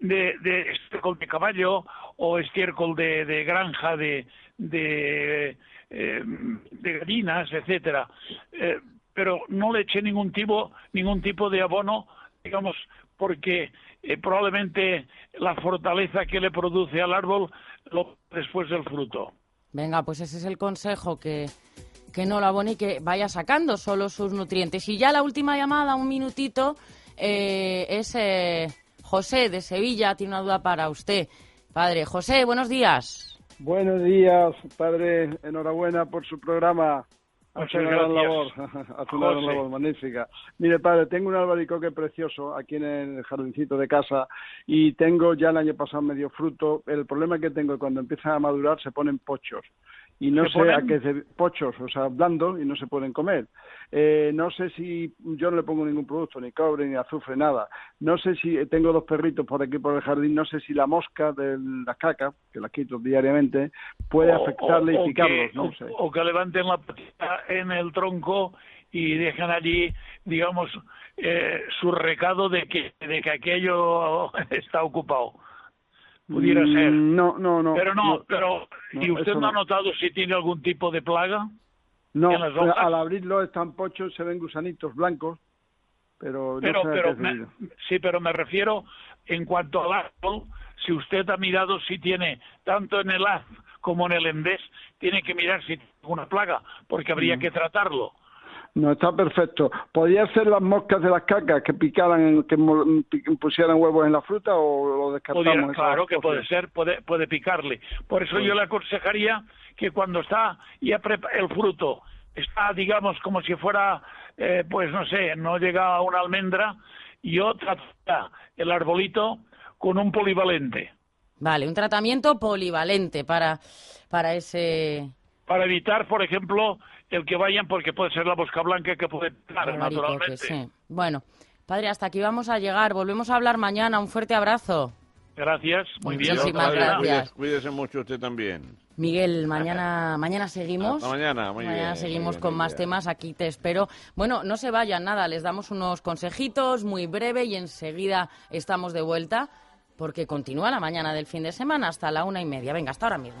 de, de estiércol de caballo o estiércol de, de granja, de, de, eh, de gallinas, etcétera. Eh, pero no le eché ningún tipo, ningún tipo de abono, digamos, porque eh, probablemente la fortaleza que le produce al árbol lo después del fruto. Venga, pues ese es el consejo, que, que no lo abone y que vaya sacando solo sus nutrientes. Y ya la última llamada, un minutito, eh, es eh, José de Sevilla, tiene una duda para usted. Padre, José, buenos días. Buenos días, padre. Enhorabuena por su programa. Hace una gran labor, hace una gran labor magnífica. Mire, padre, tengo un albaricoque precioso aquí en el jardincito de casa y tengo ya el año pasado medio fruto. El problema que tengo cuando empiezan a madurar se ponen pochos y no ¿Se sé ponen? a qué se pochos, o sea, blandos y no se pueden comer. Eh, no sé si yo no le pongo ningún producto, ni cobre, ni azufre, nada. No sé si tengo dos perritos por aquí por el jardín, no sé si la mosca de las cacas, que las quito diariamente, puede O- afectarle o- o y picarlos, que, no o- sé. o que levanten la patita en el tronco y dejan allí, digamos, eh, su recado de que, de que aquello está ocupado. Pudiera Mm, ser. No, no, no. pero no, pero no, ¿y usted no ha no. notado si tiene algún tipo de plaga? No, al abrirlo están pochos, se ven gusanitos blancos, pero, Pero, no pero me- sí, pero me refiero en cuanto al árbol, si usted ha mirado si tiene, tanto en el haz como en el endés, tiene que mirar si tiene alguna plaga, porque habría Mm. que tratarlo. No, está perfecto. ¿Podría ser las moscas de las cacas que picaran, que pusieran huevos en la fruta o lo descartamos? Claro que puede ser, puede, puede picarle. Por eso Pues- yo le aconsejaría que cuando está ya el fruto está, digamos, como si fuera, eh, pues no sé, no llega a una almendra, yo trataría el arbolito con un polivalente Vale, un tratamiento polivalente para, para ese para evitar, por ejemplo, el que vayan, porque puede ser la mosca blanca que puede albaricoque, naturalmente. sí. Bueno, padre, hasta aquí vamos a llegar. Volvemos a hablar mañana. Un fuerte abrazo. Gracias, muy bien. Muchísimas mañana. gracias. Cuídese, cuídese mucho usted también. Miguel, mañana, mañana seguimos. Hasta mañana, muy mañana bien, seguimos muy bien, con más bien. temas. Aquí te espero. Bueno, no se vayan nada. Les damos unos consejitos muy breve y enseguida estamos de vuelta porque continúa la mañana del fin de semana hasta la una y media. Venga, hasta ahora mismo.